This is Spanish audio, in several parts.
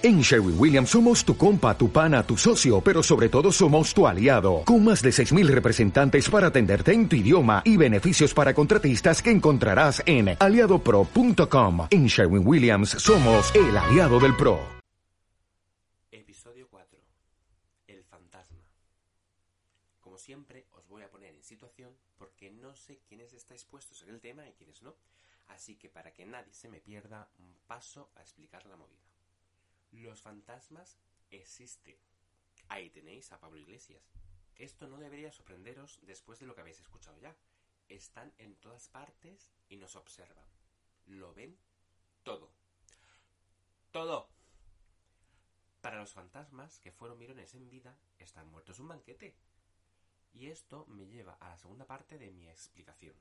En Sherwin Williams somos tu compa, tu pana, tu socio, pero sobre todo somos tu aliado, con más de 6.000 representantes para atenderte en tu idioma y beneficios para contratistas que encontrarás en aliadopro.com. En Sherwin Williams somos el aliado del PRO. Episodio 4. El fantasma. Como siempre, os voy a poner en situación porque no sé quiénes estáis puestos en el tema y quiénes no. Así que para que nadie se me pierda, paso a explicar la movida. Los fantasmas existen. Ahí tenéis a Pablo Iglesias. Esto no debería sorprenderos después de lo que habéis escuchado ya. Están en todas partes y nos observan. Lo ven todo. Todo. Para los fantasmas que fueron mirones en vida, están muertos un banquete. Y esto me lleva a la segunda parte de mi explicación.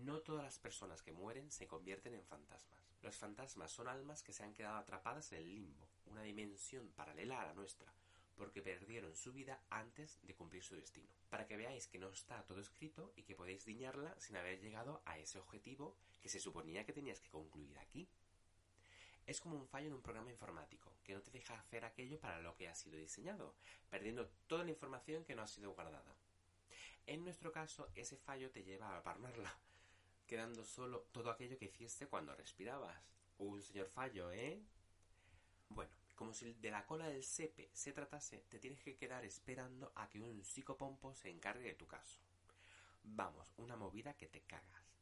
No todas las personas que mueren se convierten en fantasmas. Los fantasmas son almas que se han quedado atrapadas en el limbo, una dimensión paralela a la nuestra, porque perdieron su vida antes de cumplir su destino. Para que veáis que no está todo escrito y que podéis diñarla sin haber llegado a ese objetivo que se suponía que tenías que concluir aquí. Es como un fallo en un programa informático, que no te deja hacer aquello para lo que ha sido diseñado, perdiendo toda la información que no ha sido guardada. En nuestro caso, ese fallo te lleva a aparmarla, quedando solo todo aquello que hiciste cuando respirabas. Un señor fallo, ¿eh? Bueno, como si de la cola del sepe se tratase, te tienes que quedar esperando a que un psicopompo se encargue de tu caso. Vamos, una movida que te cagas.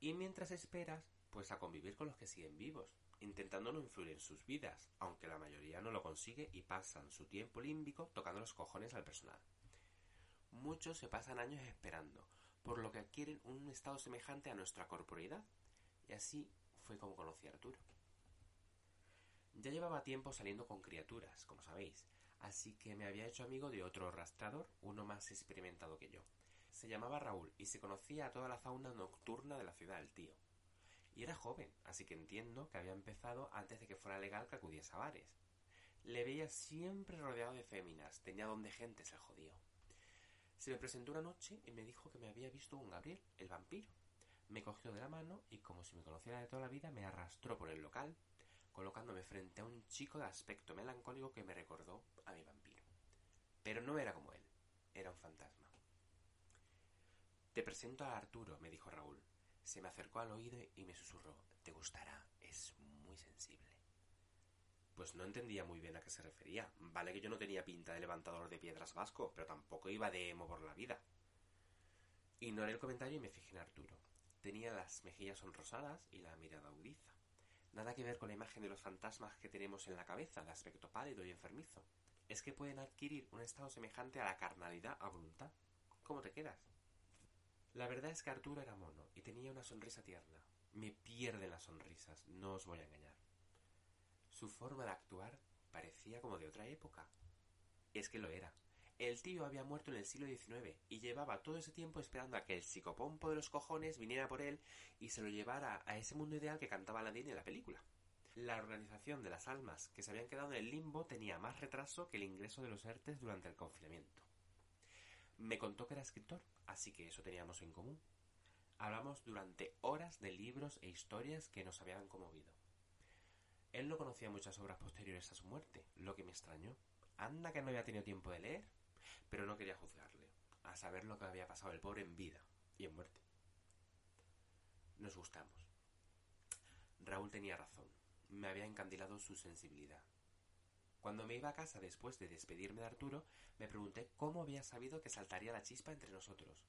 Y mientras esperas, pues a convivir con los que siguen vivos, intentando no influir en sus vidas, aunque la mayoría no lo consigue y pasan su tiempo límbico tocando los cojones al personal. Muchos se pasan años esperando, por lo que adquieren un estado semejante a nuestra corporeidad. Y así fue como conocí a Arturo. Ya llevaba tiempo saliendo con criaturas, como sabéis, así que me había hecho amigo de otro rastrador, uno más experimentado que yo. Se llamaba Raúl y se conocía a toda la fauna nocturna de la ciudad del tío. Y era joven, así que entiendo que había empezado antes de que fuera legal que acudiese a bares. Le veía siempre rodeado de féminas, tenía donde gente se jodió. Se me presentó una noche y me dijo que me había visto un Gabriel, el vampiro. Me cogió de la mano y, como si me conociera de toda la vida, me arrastró por el local, colocándome frente a un chico de aspecto melancólico que me recordó a mi vampiro. Pero no era como él, era un fantasma. Te presento a Arturo, me dijo Raúl. Se me acercó al oído y me susurró, te gustará, es muy sensible. Pues no entendía muy bien a qué se refería. Vale que yo no tenía pinta de levantador de piedras vasco, pero tampoco iba de emo por la vida. Ignoré el comentario y me fijé en Arturo. Tenía las mejillas sonrosadas y la mirada agudiza. Nada que ver con la imagen de los fantasmas que tenemos en la cabeza, de aspecto pálido y enfermizo. Es que pueden adquirir un estado semejante a la carnalidad a voluntad. ¿Cómo te quedas? La verdad es que Arturo era mono y tenía una sonrisa tierna. Me pierden las sonrisas, no os voy a engañar. Su forma de actuar parecía como de otra época. Es que lo era. El tío había muerto en el siglo XIX y llevaba todo ese tiempo esperando a que el psicopompo de los cojones viniera por él y se lo llevara a ese mundo ideal que cantaba Aladdin en la película. La organización de las almas que se habían quedado en el limbo tenía más retraso que el ingreso de los ERTES durante el confinamiento. Me contó que era escritor, así que eso teníamos en común. Hablamos durante horas de libros e historias que nos habían conmovido. Él no conocía muchas obras posteriores a su muerte, lo que me extrañó. Anda que no había tenido tiempo de leer, pero no quería juzgarle, a saber lo que había pasado el pobre en vida y en muerte. Nos gustamos. Raúl tenía razón, me había encandilado su sensibilidad. Cuando me iba a casa después de despedirme de Arturo, me pregunté cómo había sabido que saltaría la chispa entre nosotros.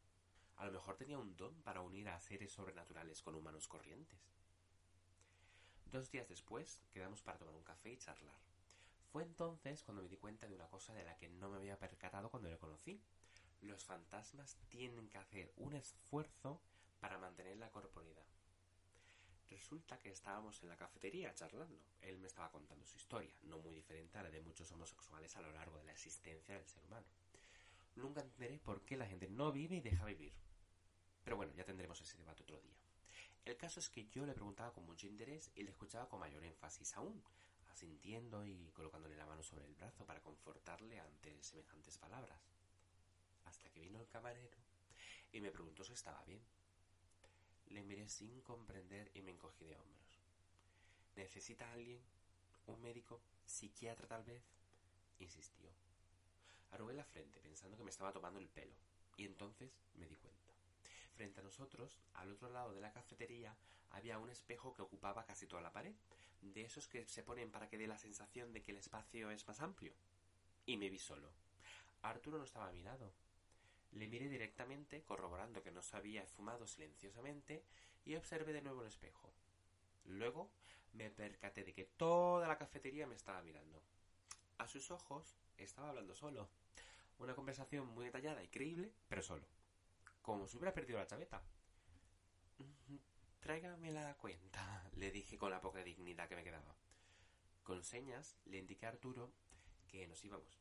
A lo mejor tenía un don para unir a seres sobrenaturales con humanos corrientes. Dos días después quedamos para tomar un café y charlar. Fue entonces cuando me di cuenta de una cosa de la que no me había percatado cuando le conocí. Los fantasmas tienen que hacer un esfuerzo para mantener la corporidad. Resulta que estábamos en la cafetería charlando. Él me estaba contando su historia, no muy diferente a la de muchos homosexuales a lo largo de la existencia del ser humano. Nunca entenderé por qué la gente no vive y deja vivir. Pero bueno, ya tendremos ese debate otro día. El caso es que yo le preguntaba con mucho interés y le escuchaba con mayor énfasis aún, asintiendo y colocándole la mano sobre el brazo para confortarle ante semejantes palabras. Hasta que vino el camarero y me preguntó si estaba bien. Le miré sin comprender y me encogí de hombros. ¿Necesita alguien? ¿Un médico? Psiquiatra tal vez. Insistió. Arrugué la frente pensando que me estaba tomando el pelo, y entonces me di cuenta. Frente a nosotros, al otro lado de la cafetería, había un espejo que ocupaba casi toda la pared, de esos que se ponen para que dé la sensación de que el espacio es más amplio. Y me vi solo. Arturo no estaba a mi lado. Le miré directamente, corroborando que no se había fumado silenciosamente, y observé de nuevo el espejo. Luego me percaté de que toda la cafetería me estaba mirando. A sus ojos estaba hablando solo. Una conversación muy detallada y creíble, pero solo. Como si hubiera perdido la chaveta. Tráigame la cuenta, le dije con la poca dignidad que me quedaba. Con señas le indiqué a Arturo que nos íbamos.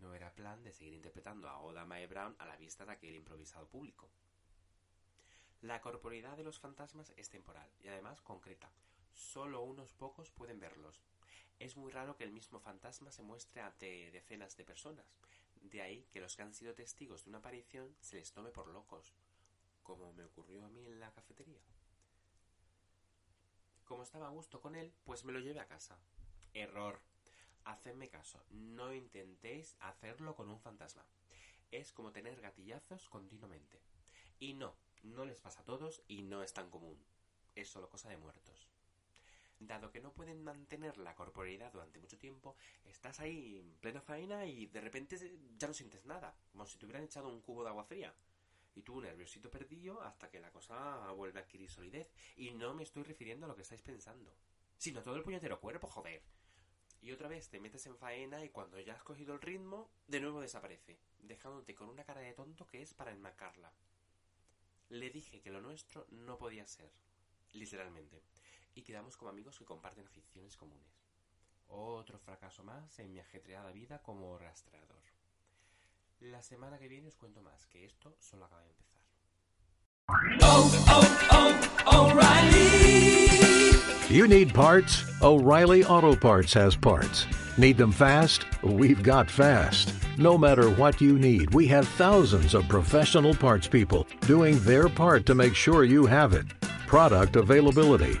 No era plan de seguir interpretando a Oda Mae Brown a la vista de aquel improvisado público. La corporeidad de los fantasmas es temporal y además concreta. Solo unos pocos pueden verlos. Es muy raro que el mismo fantasma se muestre ante decenas de personas. De ahí que los que han sido testigos de una aparición se les tome por locos, como me ocurrió a mí en la cafetería. Como estaba a gusto con él, pues me lo llevé a casa. Error. Hacedme caso, no intentéis hacerlo con un fantasma. Es como tener gatillazos continuamente. Y no, no les pasa a todos y no es tan común. Es solo cosa de muertos. Dado que no pueden mantener la corporeidad durante mucho tiempo, estás ahí en plena faena y de repente ya no sientes nada, como si te hubieran echado un cubo de agua fría. Y tú nerviosito perdido hasta que la cosa vuelve a adquirir solidez. Y no me estoy refiriendo a lo que estáis pensando, sino todo el puñetero cuerpo, joder. Y otra vez te metes en faena y cuando ya has cogido el ritmo, de nuevo desaparece, dejándote con una cara de tonto que es para enmacarla. Le dije que lo nuestro no podía ser, literalmente, y quedamos como amigos que comparten aficiones comunes. Otro fracaso más en mi ajetreada vida como rastreador. La semana que viene os cuento más, que esto solo acaba de empezar. Oh, oh, oh. You need parts? O'Reilly Auto Parts has parts. Need them fast? We've got fast. No matter what you need, we have thousands of professional parts people doing their part to make sure you have it. Product availability.